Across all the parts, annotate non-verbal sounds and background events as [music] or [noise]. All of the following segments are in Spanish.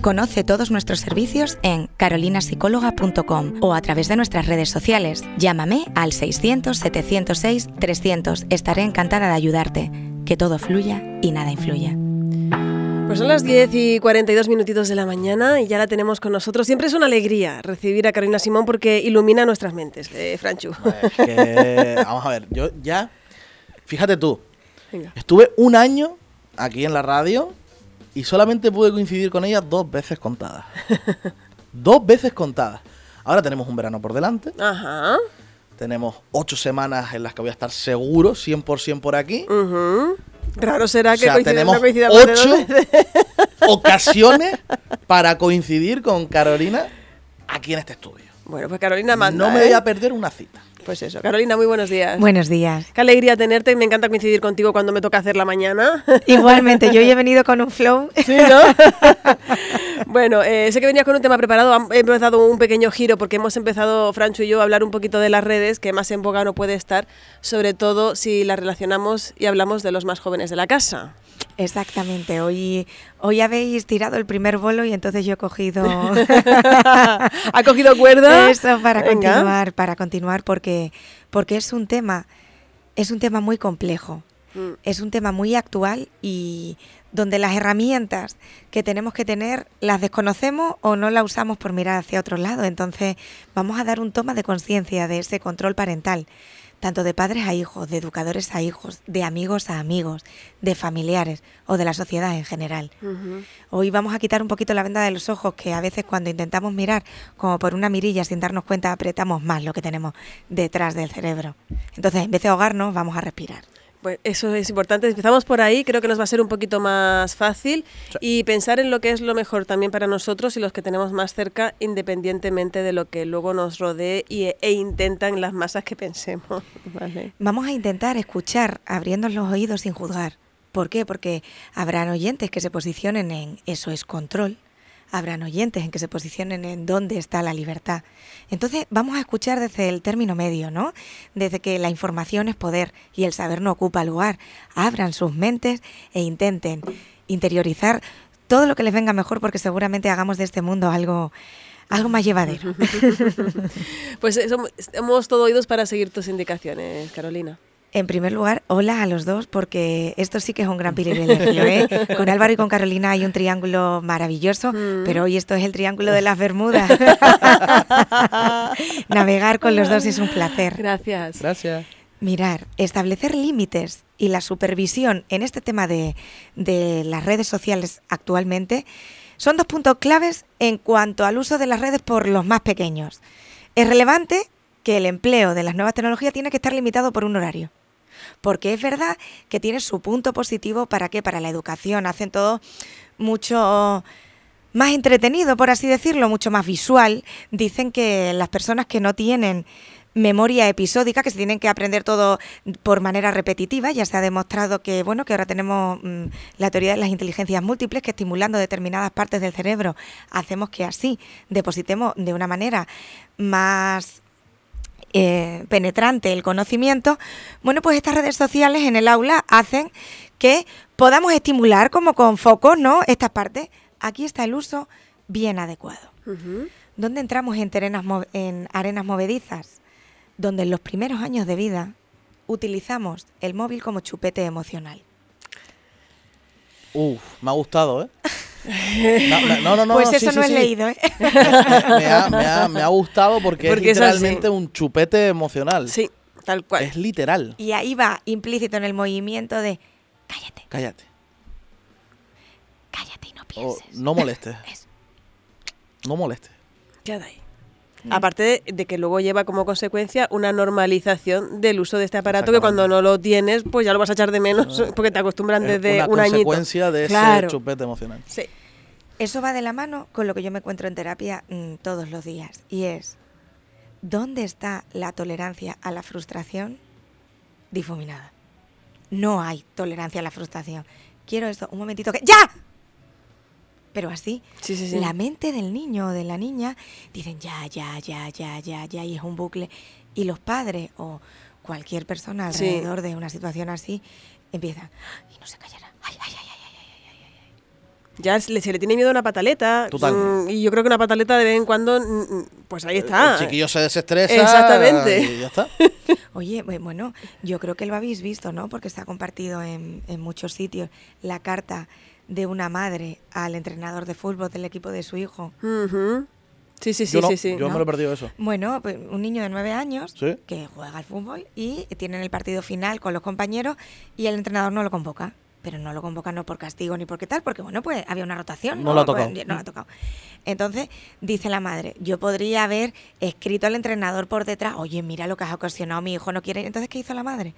Conoce todos nuestros servicios en carolinasicóloga.com o a través de nuestras redes sociales. Llámame al 600-706-300. Estaré encantada de ayudarte. Que todo fluya y nada influya. Pues son las 10 y 42 minutitos de la mañana y ya la tenemos con nosotros. Siempre es una alegría recibir a Carolina Simón porque ilumina nuestras mentes, eh, Franchu. [laughs] vamos a ver, yo ya, fíjate tú, estuve un año aquí en la radio y solamente pude coincidir con ella dos veces contadas. [laughs] dos veces contadas. Ahora tenemos un verano por delante. Ajá. Tenemos ocho semanas en las que voy a estar seguro, 100% por aquí. Raro será que tenemos ocho [laughs] ocasiones para coincidir con Carolina aquí en este estudio. Bueno, pues Carolina manda. No me voy a ¿eh? perder una cita. Pues eso. Carolina, muy buenos días. Buenos días. Qué alegría tenerte. Me encanta coincidir contigo cuando me toca hacer la mañana. [laughs] Igualmente, yo he venido con un flow. Sí, ¿no? [laughs] bueno, eh, sé que venías con un tema preparado. Hemos dado un pequeño giro porque hemos empezado, Francho y yo, a hablar un poquito de las redes, que más en boga no puede estar, sobre todo si las relacionamos y hablamos de los más jóvenes de la casa. Exactamente, hoy, hoy habéis tirado el primer bolo y entonces yo he cogido... [laughs] ¿Ha cogido cuerda? Eso, para continuar, para continuar, porque, porque es un tema, es un tema muy complejo, mm. es un tema muy actual y donde las herramientas que tenemos que tener las desconocemos o no las usamos por mirar hacia otro lado. Entonces vamos a dar un toma de conciencia de ese control parental tanto de padres a hijos, de educadores a hijos, de amigos a amigos, de familiares o de la sociedad en general. Hoy vamos a quitar un poquito la venda de los ojos que a veces cuando intentamos mirar como por una mirilla sin darnos cuenta apretamos más lo que tenemos detrás del cerebro. Entonces, en vez de ahogarnos, vamos a respirar. Pues eso es importante. Empezamos por ahí, creo que nos va a ser un poquito más fácil y pensar en lo que es lo mejor también para nosotros y los que tenemos más cerca, independientemente de lo que luego nos rodee y, e intentan las masas que pensemos. [laughs] Vamos a intentar escuchar abriendo los oídos sin juzgar. ¿Por qué? Porque habrán oyentes que se posicionen en eso es control habrán oyentes en que se posicionen en dónde está la libertad. Entonces vamos a escuchar desde el término medio, ¿no? Desde que la información es poder y el saber no ocupa lugar. Abran sus mentes e intenten interiorizar todo lo que les venga mejor porque seguramente hagamos de este mundo algo algo más llevadero. [laughs] pues somos todo oídos para seguir tus indicaciones, Carolina. En primer lugar, hola a los dos, porque esto sí que es un gran privilegio. ¿eh? [laughs] Con Álvaro y con Carolina hay un triángulo maravilloso, mm. pero hoy esto es el triángulo de las Bermudas. [laughs] Navegar con los dos es un placer. Gracias. Gracias. Mirar, establecer límites y la supervisión en este tema de, de las redes sociales actualmente son dos puntos claves en cuanto al uso de las redes por los más pequeños. Es relevante que el empleo de las nuevas tecnologías tiene que estar limitado por un horario porque es verdad que tiene su punto positivo para qué, para la educación, hacen todo mucho más entretenido, por así decirlo, mucho más visual. Dicen que las personas que no tienen memoria episódica, que se tienen que aprender todo por manera repetitiva. Ya se ha demostrado que, bueno, que ahora tenemos mm, la teoría de las inteligencias múltiples, que estimulando determinadas partes del cerebro hacemos que así depositemos de una manera más eh, penetrante el conocimiento, bueno, pues estas redes sociales en el aula hacen que podamos estimular como con focos, ¿no? Estas partes. Aquí está el uso bien adecuado. ¿Dónde entramos en, en arenas movedizas? Donde en los primeros años de vida utilizamos el móvil como chupete emocional. Uf, me ha gustado, ¿eh? [laughs] No, no, no, pues eso no he leído, ¿eh? Me, ha, gustado porque, es literalmente un chupete emocional. Sí, tal cual. Es literal. Y ahí va implícito en el movimiento de cállate. Cállate. Cállate y no pienses. no molestes. [laughs] No molestes. Queda ahí. Mm. Aparte de, que luego lleva como consecuencia una normalización del uso de este aparato que cuando no lo tienes, pues ya lo vas a echar de menos [laughs] porque te acostumbran desde una un añito. consecuencia de ese chupete emocional. Sí. Eso va de la mano con lo que yo me encuentro en terapia mm, todos los días. Y es, ¿dónde está la tolerancia a la frustración difuminada? No hay tolerancia a la frustración. Quiero esto, un momentito que... ¡Ya! Pero así, Sí, sí, sí. la mente del niño o de la niña dicen ya, ya, ya, ya, ya, ya, y es un bucle. Y los padres o cualquier persona Sí. alrededor de una situación así empiezan y no se callará. Ay, ay, ay, ay, ay, ay, ay, ay, ay. Ya se le, se le tiene miedo a una pataleta. Total. mm, Y yo creo que una pataleta de vez en cuando, mm, mm, pues ahí está. El chiquillo se desestresa. Exactamente. Y ya está. [laughs] Oye, bu- bueno, yo creo que lo habéis visto, ¿no? Porque se ha compartido en, en muchos sitios la carta de una madre al entrenador de fútbol del equipo de su hijo. Sí, sí, sí, yo no, sí, sí. yo ¿no? me lo he perdido eso. Bueno, pues un niño de nueve años Sí. que juega al fútbol y tienen el partido final con los compañeros y el entrenador no lo convoca. Pero no lo convoca no por castigo ni porque tal, porque bueno, pues había una rotación. No lo ha Pues, tocado. no lo ha tocado. Entonces, dice la madre, yo podría haber escrito al entrenador por detrás, oye, mira lo que has ocasionado, mi hijo no quiere. ir". Entonces, ¿qué hizo la madre?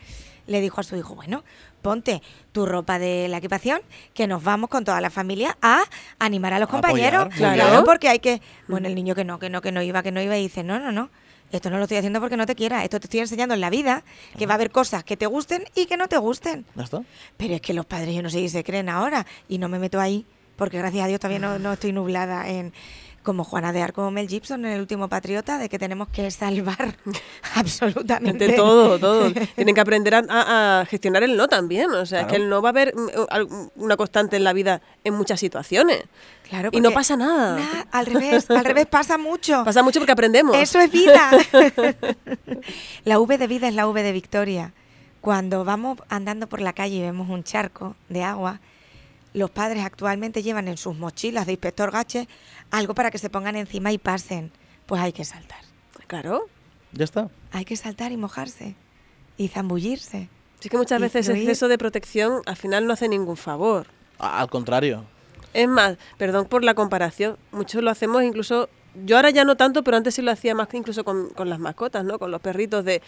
Le dijo a su hijo, bueno, ponte tu ropa de la equipación, que nos vamos con toda la familia a animar a los compañeros. apoyar, bien. porque hay que... Bueno, el niño que no, que no, que no iba, que no iba, y dice, no, no, no. Esto no lo estoy haciendo porque no te quiera. Esto te estoy enseñando en la vida que va a haber cosas que te gusten y que no te gusten. Ya está. Pero es que los padres, yo no sé si se creen ahora y no me meto ahí porque gracias a Dios todavía no, no estoy nublada en como Juana de Arco o Mel Gibson en el último Patriota de que tenemos que salvar [laughs] absolutamente De todo, todo. [laughs] Tienen que aprender a, a- a gestionar el no también. O sea, es que el no va a haber mm, al- una constante en la vida en muchas situaciones. Claro, Y no pasa nada. Nah, al revés, al revés pasa mucho. [laughs] Pasa mucho porque aprendemos. Eso es vida. la V de vida es la V de victoria. Cuando vamos andando por la calle y vemos un charco de agua, los padres actualmente llevan en sus mochilas de inspector gache algo para que se pongan encima y pasen. Pues hay que saltar. Claro. Ya está. Hay que saltar y mojarse. Y zambullirse. Sí que muchas veces exceso de protección al final no hace ningún favor. Al contrario. Es más, perdón por la comparación, muchos lo hacemos incluso, yo ahora ya no tanto, pero antes sí lo hacía más que incluso con, con las mascotas, ¿no? Con los perritos de,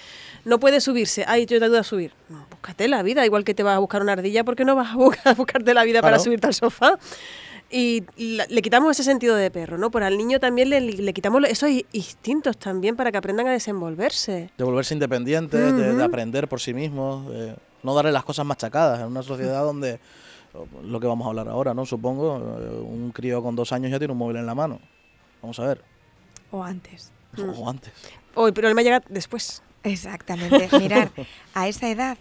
no puede subirse, ay, yo te ayudo a subir. No, búscate la vida, igual que te vas a buscar una ardilla, ¿por qué no vas a, buscar- [laughs] a buscarte la vida para subirte al sofá? Y la- le quitamos ese sentido de perro, ¿no? Por al niño también le, le quitamos esos instintos también para que aprendan a desenvolverse. De volverse independientes, de, de aprender por sí mismos, de no darle las cosas machacadas en una sociedad donde lo que vamos a hablar ahora, ¿no? Supongo, eh, un crío con dos años ya tiene un móvil en la mano. Vamos a ver. O antes. O antes. Hoy, pero el problema llega después. Exactamente. [laughs] Mirar, a esa edad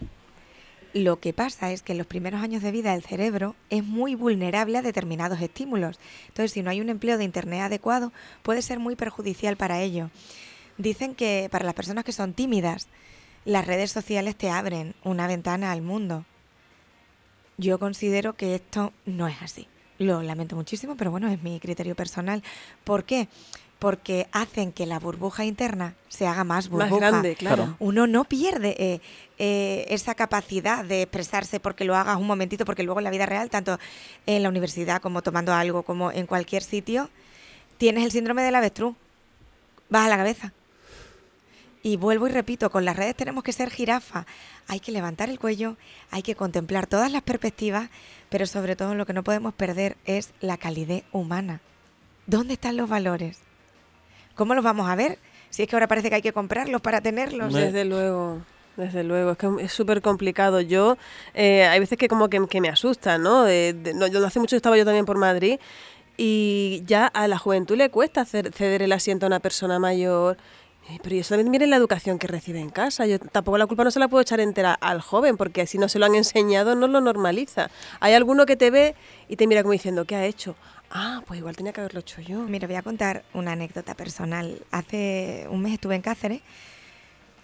lo que pasa es que en los primeros años de vida el cerebro es muy vulnerable a determinados estímulos. Entonces, si no hay un empleo de Internet adecuado, puede ser muy perjudicial para ello. Dicen que para las personas que son tímidas, las redes sociales te abren una ventana al mundo. Yo considero que esto no es así. Lo lamento muchísimo, pero bueno, es mi criterio personal. ¿Por qué? Porque hacen que la burbuja interna se haga más burbuja. Más grande, claro. Uno no pierde eh, eh, esa capacidad de expresarse porque lo hagas un momentito, porque luego en la vida real, tanto en la universidad como tomando algo, como en cualquier sitio, tienes el síndrome del avestruz. Baja la cabeza. Y vuelvo y repito, con las redes tenemos que ser jirafa. Hay que levantar el cuello, hay que contemplar todas las perspectivas, pero sobre todo lo que no podemos perder es la calidez humana. ¿Dónde están los valores? ¿Cómo los vamos a ver? Si es que ahora parece que hay que comprarlos para tenerlos. Desde luego, desde luego, es que es súper complicado. Yo, eh, hay veces que como que, que me asusta, ¿no? De- de- no, yo no hace mucho estaba yo también por Madrid y ya a la juventud le cuesta hacer- ceder el asiento a una persona mayor. Eh, Pero eso también viene en la educación que recibe en casa. Yo tampoco la culpa no se la puedo echar entera al joven, porque si no se lo han enseñado no lo normaliza. Hay alguno que te ve y te mira como diciendo, ¿qué ha hecho? Ah, pues igual tenía que haberlo hecho yo. Mira, voy a contar una anécdota personal. Hace un mes estuve en Cáceres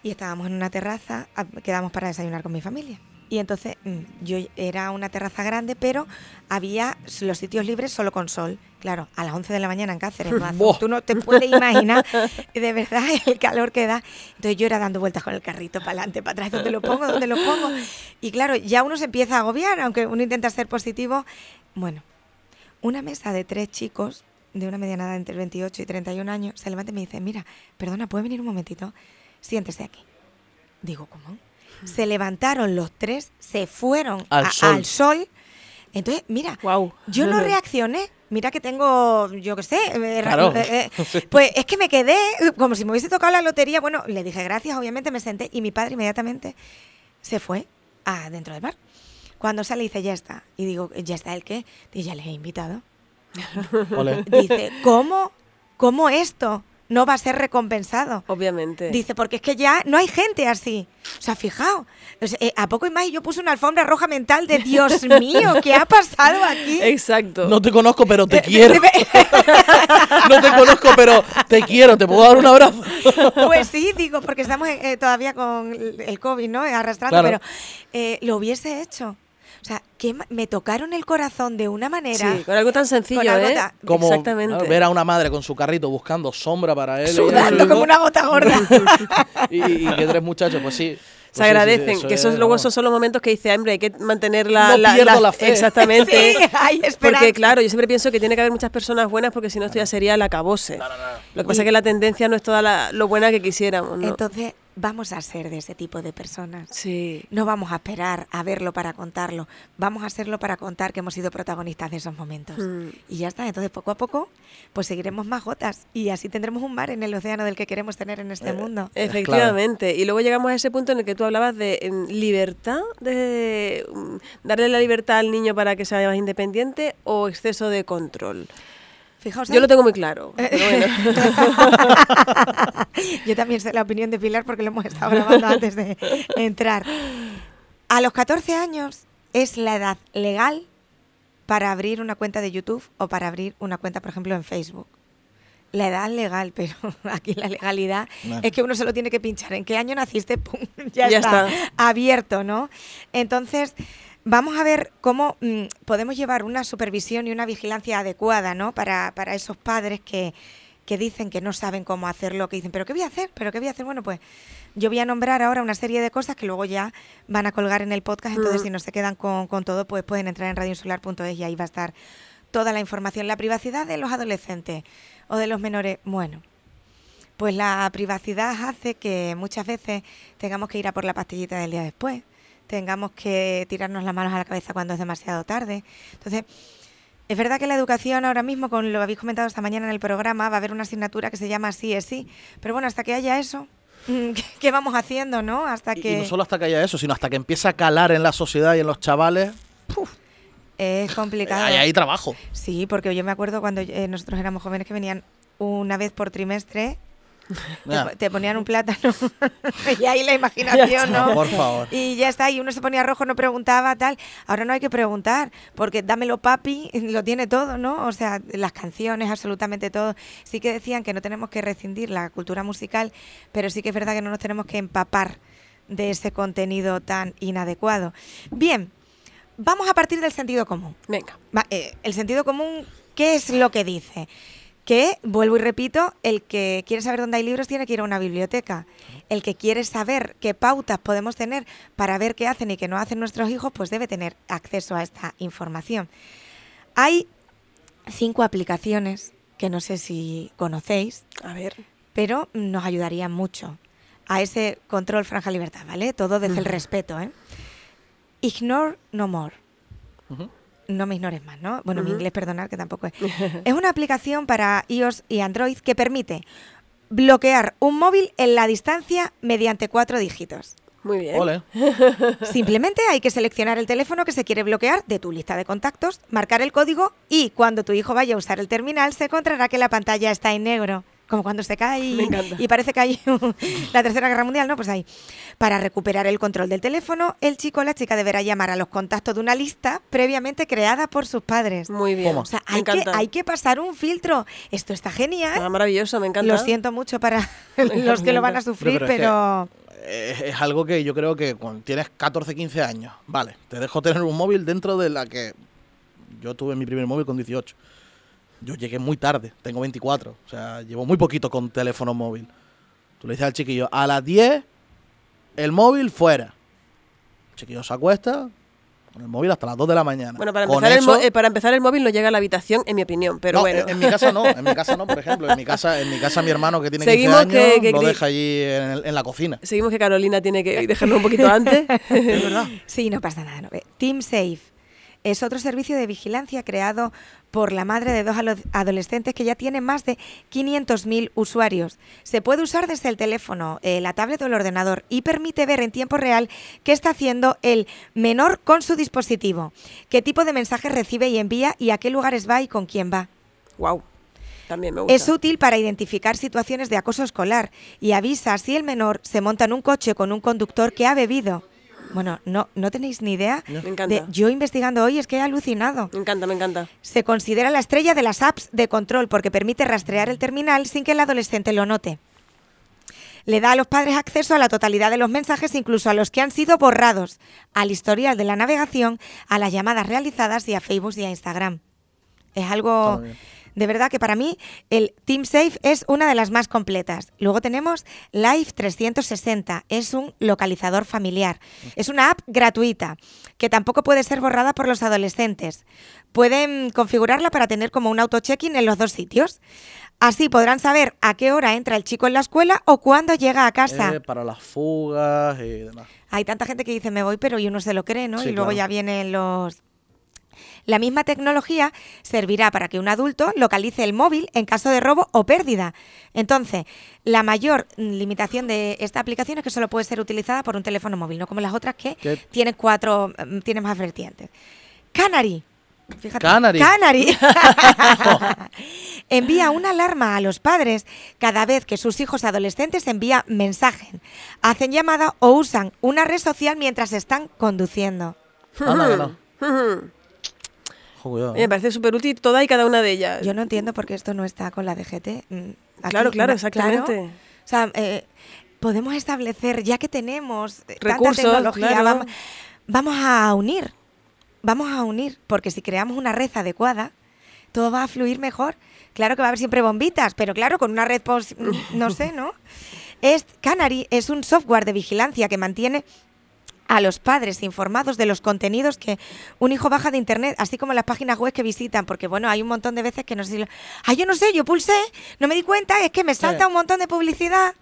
y estábamos en una terraza, quedamos para desayunar con mi familia. Y entonces mm, yo era una terraza grande, pero había los sitios libres solo con sol. Claro, a las 11 de la mañana en Cáceres, [laughs] Buah. tú no te puedes imaginar [laughs] de verdad el calor que da. Entonces yo era dando vueltas con el carrito para adelante, para atrás, ¿dónde lo pongo? ¿Dónde lo pongo? Y claro, ya uno se empieza a agobiar, aunque uno intenta ser positivo. Bueno, una mesa de tres chicos de una mediana edad entre 28 y 31 años se levanta y me dice, mira, perdona, ¿puede venir un momentito? Siéntese aquí. Digo, ¿cómo? Se levantaron los tres, se fueron Al a- sol. al sol, Entonces, mira, Guau. yo no [laughs] reaccioné. Mira que tengo, yo qué sé, eh, Claro. eh, eh, pues es que me quedé como si me hubiese tocado la lotería. Bueno, le dije gracias, obviamente me senté y mi padre inmediatamente se fue a dentro del bar. Cuando sale dice, ya está. Y digo, ¿ya está el qué? Dice, ya les he invitado. Dice, ¿cómo? ¿Cómo esto no va a ser recompensado? Obviamente. Dice, porque es que ya no hay gente así. O sea, fijaos, o sea, eh, a poco y más y yo puse una alfombra roja mental de Dios [laughs] mío, ¿qué ha pasado aquí? Exacto. No te conozco, pero Eh, te quiero. [laughs] [laughs] No te conozco, pero te quiero. ¿Te puedo dar un abrazo? Pues sí, digo, porque estamos eh, todavía con el COVID, ¿no? Arrastrando, Claro. pero eh, lo hubiese hecho. O sea, que me tocaron el corazón de una manera. Sí, con algo tan sencillo, Con ¿eh? ta- Como Exactamente. ¿no? ver a una madre con su carrito buscando sombra para él. Sudando [laughs] como una gota gorda. [laughs] Y, y que tres muchachos, pues sí. Pues Se sí, sí, agradecen, que esos, es, luego esos son los momentos que dice, hombre, hay que mantener la, No pierdo la fe". Exactamente. [laughs] Sí, hay porque claro, yo siempre pienso que tiene que haber muchas personas buenas porque si no esto ya sería la acabose. Lo que pasa es que la tendencia no es toda la- lo buena que quisiéramos, ¿no? Entonces, vamos a ser de ese tipo de personas. sí. No vamos a esperar a verlo para contarlo. Vamos a hacerlo para contar que hemos sido protagonistas de esos momentos. Mm. Y ya está. Entonces, poco a poco, pues seguiremos más gotas. Y así tendremos un mar en el océano del que queremos tener en Eh, este mundo. Efectivamente. Y luego llegamos a ese punto en el que tú hablabas de libertad, de mm, darle la libertad al niño para que sea más independiente o exceso de control. Fijaos. Yo lo tengo muy claro. [laughs] pero bueno. [laughs] Yo también sé la opinión de Pilar porque lo hemos estado grabando antes de entrar. A los 14 años es la edad legal para abrir una cuenta de YouTube o para abrir una cuenta, por ejemplo, en Facebook. La edad legal, [laughs] pero aquí la legalidad Nah. es que uno solo tiene que pinchar en qué año naciste, pum, ya, Ya está, está. abierto, ¿no? Entonces, vamos a ver cómo mm, podemos llevar una supervisión y una vigilancia adecuada, ¿no? Para, para esos padres que, que dicen que no saben cómo hacerlo, que dicen, ¿pero qué voy a hacer? ¿Pero qué voy a hacer? Bueno, pues yo voy a nombrar ahora una serie de cosas que luego ya van a colgar en el podcast, entonces Mm. si no se quedan con, con todo, pues pueden entrar en radioinsular.es y ahí va a estar toda la información. La privacidad de los adolescentes o de los menores, bueno, pues la privacidad hace que muchas veces tengamos que ir a por la pastillita del día después, tengamos que tirarnos las manos a la cabeza cuando es demasiado tarde. Entonces, es verdad que la educación ahora mismo, con lo habéis comentado esta mañana en el programa, va a haber una asignatura que se llama sí es sí, pero bueno, hasta que haya eso, [laughs] ¿qué, vamos haciendo, no? Hasta que Y no solo hasta que haya eso, sino hasta que empieza a calar en la sociedad y en los chavales. es complicado. Hay ahí trabajo. Sí, porque yo me acuerdo cuando eh, nosotros éramos jóvenes que venían una vez por trimestre, te, po- te ponían un plátano [laughs] y ahí la imaginación, ¿no? Por favor. Y ya está, y uno se ponía rojo, no preguntaba, tal. Ahora no hay que preguntar, porque dámelo papi, [laughs] lo tiene todo, ¿no? O sea, las canciones, absolutamente todo. Sí que decían que no tenemos que rescindir la cultura musical, pero sí que es verdad que no nos tenemos que empapar de ese contenido tan inadecuado. Bien, vamos a partir del sentido común. Venga. Va, eh, el sentido común, ¿qué es lo que dice? Que, vuelvo y repito, el que quiere saber dónde hay libros tiene que ir a una biblioteca. El que quiere saber qué pautas podemos tener para ver qué hacen y qué no hacen nuestros hijos, pues debe tener acceso a esta información. Hay cinco aplicaciones que no sé si conocéis, A ver. pero nos ayudarían mucho a ese control franja libertad, ¿vale? Todo desde el respeto, ¿eh? Ignore no more Ujú. No me ignores más, ¿no? Bueno, mi inglés, perdonar, que tampoco es. [laughs] es una aplicación para iOS y Android que permite bloquear un móvil en la distancia mediante cuatro dígitos. Muy bien. Ole. [laughs] Simplemente hay que seleccionar el teléfono que se quiere bloquear de tu lista de contactos, marcar el código y cuando tu hijo vaya a usar el terminal se encontrará que la pantalla está en negro. Como cuando se cae [laughs] y, parece que hay la Tercera Guerra Mundial, ¿no? Pues ahí. Para recuperar el control del teléfono, el chico o la chica deberá llamar a los contactos de una lista previamente creada por sus padres. Muy bien. ¿Cómo? O sea, hay que, hay que pasar un filtro. Esto está genial. Ah, maravilloso, me encanta. Lo siento mucho para [laughs] los que lo van a sufrir, pero. Es, es algo que yo creo que cuando tienes 14, 15 años, vale, te dejo tener un móvil dentro de la que yo tuve mi primer móvil con 18. Yo llegué muy tarde, tengo 24, o sea, llevo muy poquito con teléfono móvil. Tú le dices al chiquillo, a las 10, el móvil fuera. El chiquillo se acuesta con el móvil hasta las 2 de la mañana. Bueno, para empezar, el, eh, para empezar el móvil no llega a la habitación, en mi opinión, pero No, bueno. en, en mi casa no, en mi casa no, por [laughs] ejemplo. En mi casa, en mi casa mi hermano que tiene Seguimos 15 años que- que lo deja allí en, el- en la cocina. Seguimos que Carolina tiene que dejarlo un poquito antes. [laughs] Es verdad. Sí, no pasa nada. No. Ve, Team Safe Es otro servicio de vigilancia creado por la madre de dos adolescentes que ya tiene más de 500.000 usuarios. Se puede usar desde el teléfono, eh, la tablet o el ordenador y permite ver en tiempo real qué está haciendo el menor con su dispositivo, qué tipo de mensajes recibe y envía y a qué lugares va y con quién va. Wow. También me gusta. Es útil para identificar situaciones de acoso escolar y avisa si el menor se monta en un coche con un conductor que ha bebido. Bueno, no, no tenéis ni idea. Me encanta. yo investigando hoy es que he alucinado. Me encanta, me encanta. Se considera la estrella de las apps de control porque permite rastrear el terminal sin que el adolescente lo note. Le da a los padres acceso a la totalidad de los mensajes, incluso a los que han sido borrados, al historial de la navegación, a las llamadas realizadas y a Facebook y a Instagram. Es algo de verdad que para mí el Team Safe es una de las más completas. Luego tenemos Live 360, es un localizador familiar. Es una app gratuita que tampoco puede ser borrada por los adolescentes. Pueden configurarla para tener como un auto-check-in en los dos sitios. Así podrán saber a qué hora entra el chico en la escuela o cuándo llega a casa. Eh, para las fugas y demás. Hay tanta gente que dice me voy, pero y uno se lo cree, ¿no? y luego ya vienen los la misma tecnología servirá para que un adulto localice el móvil en caso de robo o pérdida. Entonces, la mayor limitación de esta aplicación es que solo puede ser utilizada por un teléfono móvil, no como las otras que tienen cuatro, mm, tienen más vertientes. Canary. Fíjate, Canary. Canary. [laughs] [laughs] envía una alarma a los padres cada vez que sus hijos adolescentes envían mensaje, hacen llamada o usan una red social mientras están conduciendo. [laughs] Me parece súper útil toda y cada una de ellas. Yo no entiendo por qué esto no está con la DGT. Mm, claro, claro, exactamente. O sea, eh, podemos establecer, ya que tenemos tanta tecnología, vamos, vamos a unir, vamos a unir, porque si creamos una red adecuada, todo va a fluir mejor. Claro que va a haber siempre bombitas, pero claro, con una red, pues, no sé, ¿no? [laughs] Es, Canary es un software de vigilancia que mantiene a los padres informados de los contenidos que un hijo baja de internet, así como las páginas web que visitan, porque bueno, hay un montón de veces que no sé si ah, yo no sé, yo pulsé, no me di cuenta, es que me salta un montón de publicidad.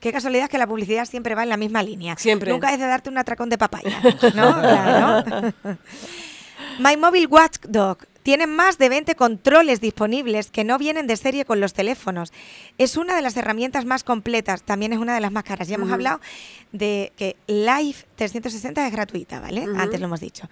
Qué casualidad que la publicidad siempre va en la misma línea. Siempre. Nunca es de darte un atracón de papaya, ¿no? [laughs] claro. [laughs] My Mobile Watchdog tiene más de 20 controles disponibles que no vienen de serie con los teléfonos. Es una de las herramientas más completas, también es una de las más caras. Ya hemos hablado de que Live 360 es gratuita, ¿vale? Antes lo hemos dicho.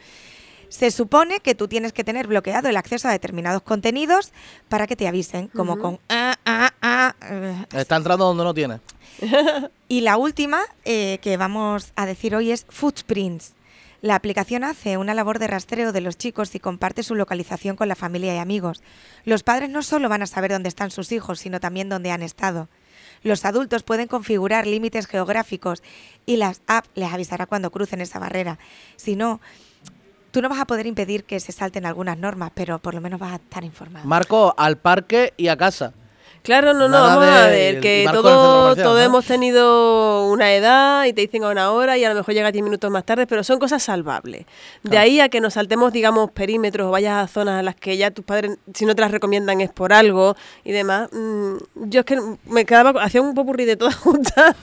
Se supone que tú tienes que tener bloqueado el acceso a determinados contenidos para que te avisen, como con ah, ah, ah. Eh, Está entrando donde no tiene. [laughs] y la última eh, que vamos a decir hoy es Footprints. La aplicación hace una labor de rastreo de los chicos y comparte su localización con la familia y amigos. Los padres no solo van a saber dónde están sus hijos, sino también dónde han estado. Los adultos pueden configurar límites geográficos y las apps les avisará cuando crucen esa barrera. Si no, tú no vas a poder impedir que se salten algunas normas, pero por lo menos vas a estar informado. Marco, al parque y a casa. Claro, no, no, vamos a ver, que todo, todo hemos tenido una edad y te dicen a una hora y a lo mejor llega 10 minutos más tarde, pero son cosas salvables. De ahí a que nos saltemos, digamos, perímetros o vayas a zonas a las que ya tus padres, si no te las recomiendan, es por algo y demás. Mm, yo es que me quedaba, hacía un popurrí de todas [laughs] juntas.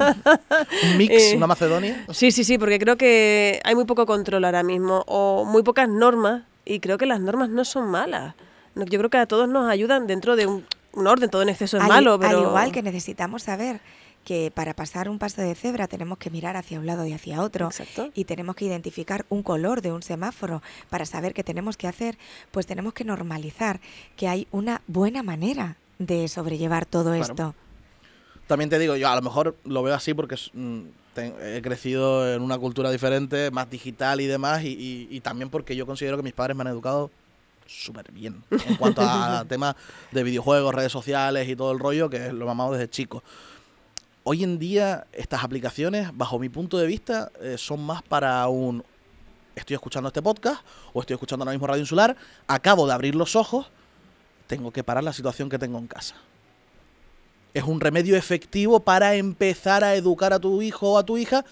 ¿Un mix, eh, una Macedonia? Sí, sí, sí, porque creo que hay muy poco control ahora mismo o muy pocas normas y creo que las normas no son malas. Yo creo que a todos nos ayudan dentro de un un orden, todo en exceso es malo, pero... Al igual que necesitamos saber que para pasar un paso de cebra tenemos que mirar hacia un lado y hacia otro y tenemos que identificar un color de un semáforo para saber qué tenemos que hacer, pues tenemos que normalizar que hay una buena manera de sobrellevar todo esto. También te digo, yo a lo mejor lo veo así porque mm, he crecido en una cultura diferente, más digital y demás, y también porque yo considero que mis padres me han educado súper bien en cuanto a [laughs] temas de videojuegos, redes sociales y todo el rollo, que lo mamado desde chico. Hoy en día estas aplicaciones, bajo mi punto de vista, eh, son más para un estoy escuchando este podcast o estoy escuchando ahora mismo Radio Insular, acabo de abrir los ojos, tengo que parar la situación que tengo en casa. Es un remedio efectivo para empezar a educar a tu hijo o a tu hija,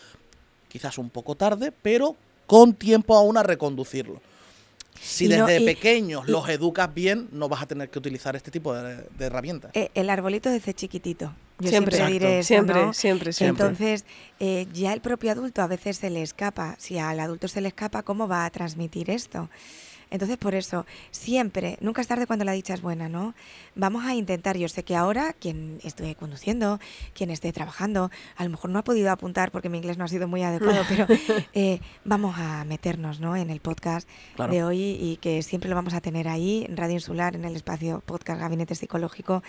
quizás un poco tarde, pero con tiempo aún a reconducirlo. Si desde pequeños los educas bien, no vas a tener que utilizar este tipo de, herramientas. Eh, el arbolito desde chiquitito. Yo siempre, diré siempre, siempre, siempre, Entonces, eh, ya el propio adulto a veces se le escapa. Si al adulto se le escapa, ¿cómo va a transmitir esto? Entonces, por eso, siempre, nunca es tarde cuando la dicha es buena, ¿no? Vamos a intentar, yo sé que ahora quien esté conduciendo, quien esté trabajando, a lo mejor no ha podido apuntar porque mi inglés no ha sido muy adecuado, [laughs] pero eh, vamos a meternos ¿no? en el podcast de hoy y que siempre lo vamos a tener ahí, en Radio Insular, en el espacio podcast Gabinete Psicológico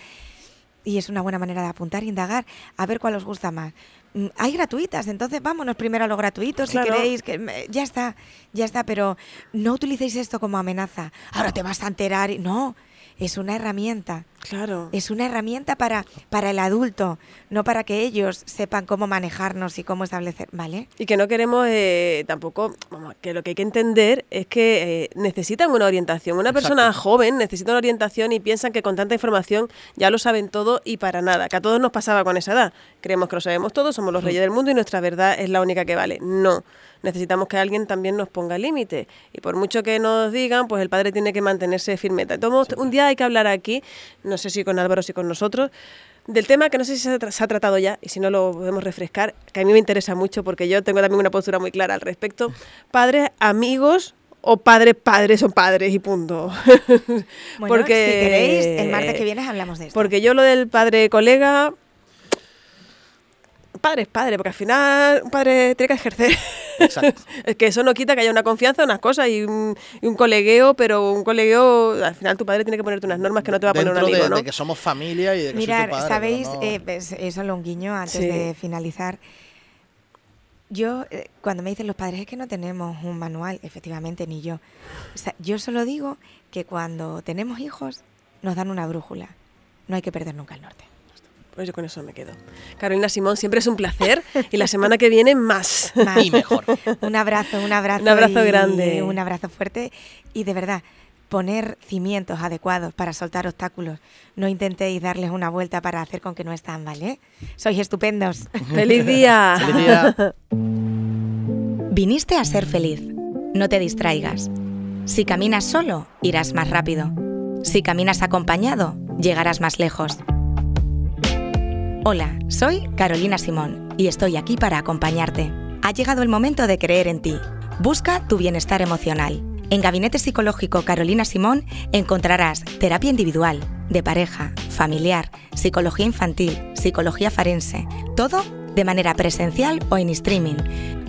y es una buena manera de apuntar, indagar, a ver cuál os gusta más. Mm, hay gratuitas, entonces vámonos primero a lo gratuito si queréis, que ya está, ya está, pero no utilicéis esto como amenaza. Ahora te vas a enterar, no, es una herramienta. Claro. Es una herramienta para, para el adulto, no para que ellos sepan cómo manejarnos y cómo establecer, ¿vale? Y que no queremos eh, tampoco, que lo que hay que entender es que eh, necesitan una orientación. Una persona joven necesita una orientación y piensan que con tanta información ya lo saben todo y para nada. Que a todos nos pasaba con esa edad. Creemos que lo sabemos todo, somos los reyes del mundo y nuestra verdad es la única que vale. No necesitamos que alguien también nos ponga límite. Y por mucho que nos digan, pues el padre tiene que mantenerse firmeta. Entonces, un día hay que hablar aquí, no sé si con Álvaro, si con nosotros, del tema que no sé si se ha, tratado ya, y si no lo podemos refrescar, que a mí me interesa mucho porque yo tengo también una postura muy clara al respecto. [laughs] Padres, amigos o padres, padres son padres y punto. [laughs] porque, si queréis, el martes que viene hablamos de esto. Porque yo lo del padre colega, padre es padre, porque al final un padre tiene que ejercer. Exacto. [laughs] es que eso no quita que haya una confianza, unas cosas y un, colegueo, pero un colegueo, al final tu padre tiene que ponerte unas normas que no te va a poner un amigo, de, ¿no? de que somos familia y de que Mirad, soy tu padre, ¿sabéis? Eh, eso lo un guiño antes de finalizar. Yo, eh, cuando me dicen los padres, es que no tenemos un manual, efectivamente, ni yo. yo solo digo que cuando tenemos hijos, nos dan una brújula. No hay que perder nunca el norte. Pues yo con eso me quedo. Carolina Simón, siempre es un placer y la semana que viene más. Y mejor. un abrazo, un abrazo. Un abrazo grande. Un abrazo fuerte y de verdad, poner cimientos adecuados para soltar obstáculos. No intentéis darles una vuelta para hacer con que no están, ¿vale? Sois estupendos. ¡Feliz día! ¡Feliz día! Viniste a ser feliz. No te distraigas. Si caminas solo, irás más rápido. Si caminas acompañado, llegarás más lejos. Hola, soy Carolina Simón y estoy aquí para acompañarte. Ha llegado el momento de creer en ti. Busca tu bienestar emocional. En Gabinete Psicológico Carolina Simón encontrarás terapia individual, de pareja, familiar, psicología infantil, psicología forense, todo de manera presencial o en streaming.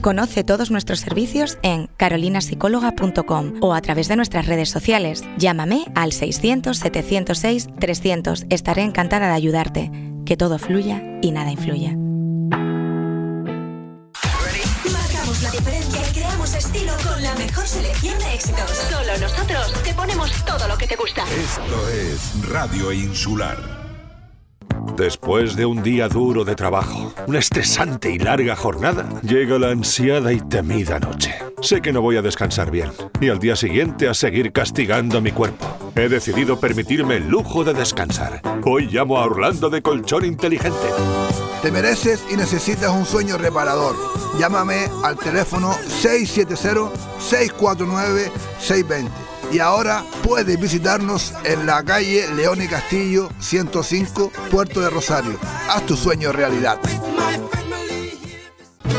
Conoce todos nuestros servicios en carolinasicóloga.com o a través de nuestras redes sociales. Llámame al 600 706 300. Estaré encantada de ayudarte que todo fluya y nada influya. Marcamos la diferencia y creamos estilo con la mejor selección de éxitos. Solo nosotros te ponemos todo lo que te gusta. Esto es Radio Insular. Después de un día duro de trabajo, una estresante y larga jornada, llega la ansiada y temida noche. Sé que no voy a descansar bien y al día siguiente a seguir castigando mi cuerpo. He decidido permitirme el lujo de descansar. Hoy llamo a Orlando de Colchón Inteligente. Te mereces y necesitas un sueño reparador. Llámame al teléfono 670-649-620 y ahora puedes visitarnos en la calle León y Castillo 105, Puerto de Rosario. Haz tu sueño realidad.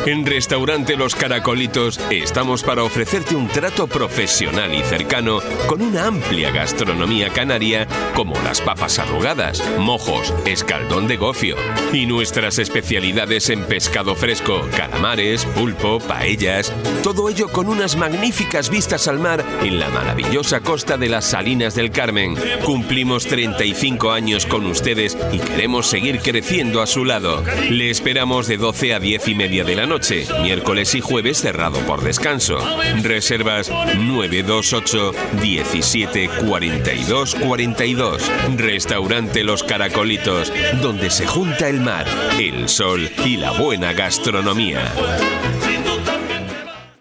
En Restaurante Los Caracolitos estamos para ofrecerte un trato profesional y cercano con una amplia gastronomía canaria como las papas arrugadas, mojos, escaldón de gofio y nuestras especialidades en pescado fresco, calamares, pulpo, paellas, todo ello con unas magníficas vistas al mar en la maravillosa costa de las Salinas del Carmen. Cumplimos 35 años con ustedes y queremos seguir creciendo a su lado. Le esperamos de 12 a 10 y media de la noche miércoles y jueves cerrado por descanso. Reservas 928 17 42 42. Restaurante Los Caracolitos, donde se junta el mar, el sol y la buena gastronomía.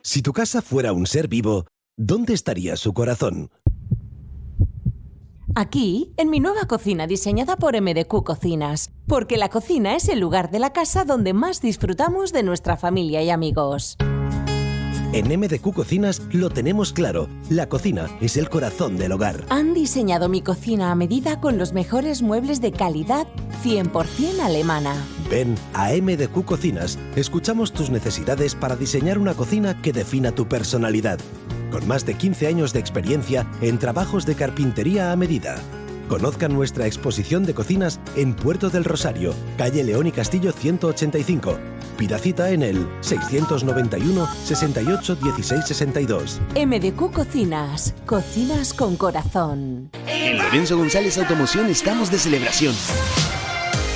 Si tu casa fuera un ser vivo, ¿dónde estaría su corazón? Aquí, en mi nueva cocina diseñada por MDQ Cocinas, porque la cocina es el lugar de la casa donde más disfrutamos de nuestra familia y amigos. En MDQ Cocinas lo tenemos claro, la cocina es el corazón del hogar. Han diseñado mi cocina a medida con los mejores muebles de calidad 100% alemana. Ven a MDQ Cocinas, escuchamos tus necesidades para diseñar una cocina que defina tu personalidad con más de 15 años de experiencia en trabajos de carpintería a medida. Conozcan nuestra exposición de cocinas en Puerto del Rosario, calle León y Castillo 185. Pida cita en el 691 68 16 62. MDQ Cocinas. Cocinas con corazón. En Lorenzo González Automoción estamos de celebración.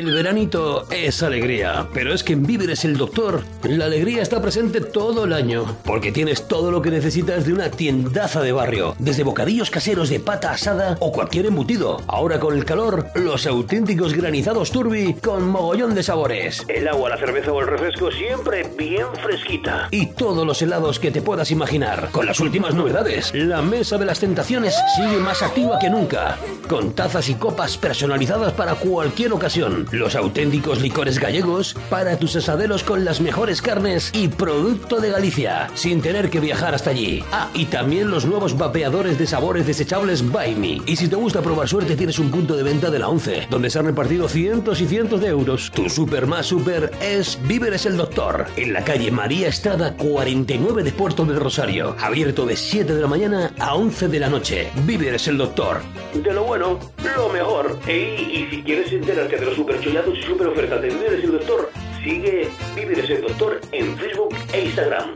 El veranito es alegría, pero es que en Víveres el Doctor la alegría está presente todo el año, porque tienes todo lo que necesitas de una tiendaza de barrio, desde bocadillos caseros de pata asada o cualquier embutido. Ahora con el calor, los auténticos granizados turbi con mogollón de sabores. El agua, la cerveza o el refresco siempre bien fresquita. Y todos los helados que te puedas imaginar, con las últimas novedades. La mesa de las tentaciones sigue más activa que nunca, con tazas y copas personalizadas para cualquier ocasión. Los auténticos licores gallegos para tus asaderos con las mejores carnes y producto de Galicia, sin tener que viajar hasta allí. Ah, y también los nuevos vapeadores de sabores desechables By Me. Y si te gusta probar suerte, tienes un punto de venta de la 11, donde se han repartido cientos y cientos de euros. Tu super más super es Víveres el Doctor, en la calle María Estrada 49 de Puerto del Rosario, abierto de 7 de la mañana a 11 de la noche. Víveres el Doctor. De lo bueno, lo mejor. Y si quieres enterarte de los super chollados y super ofertas de Víveres el Doctor, sigue Víveres el Doctor en Facebook e Instagram.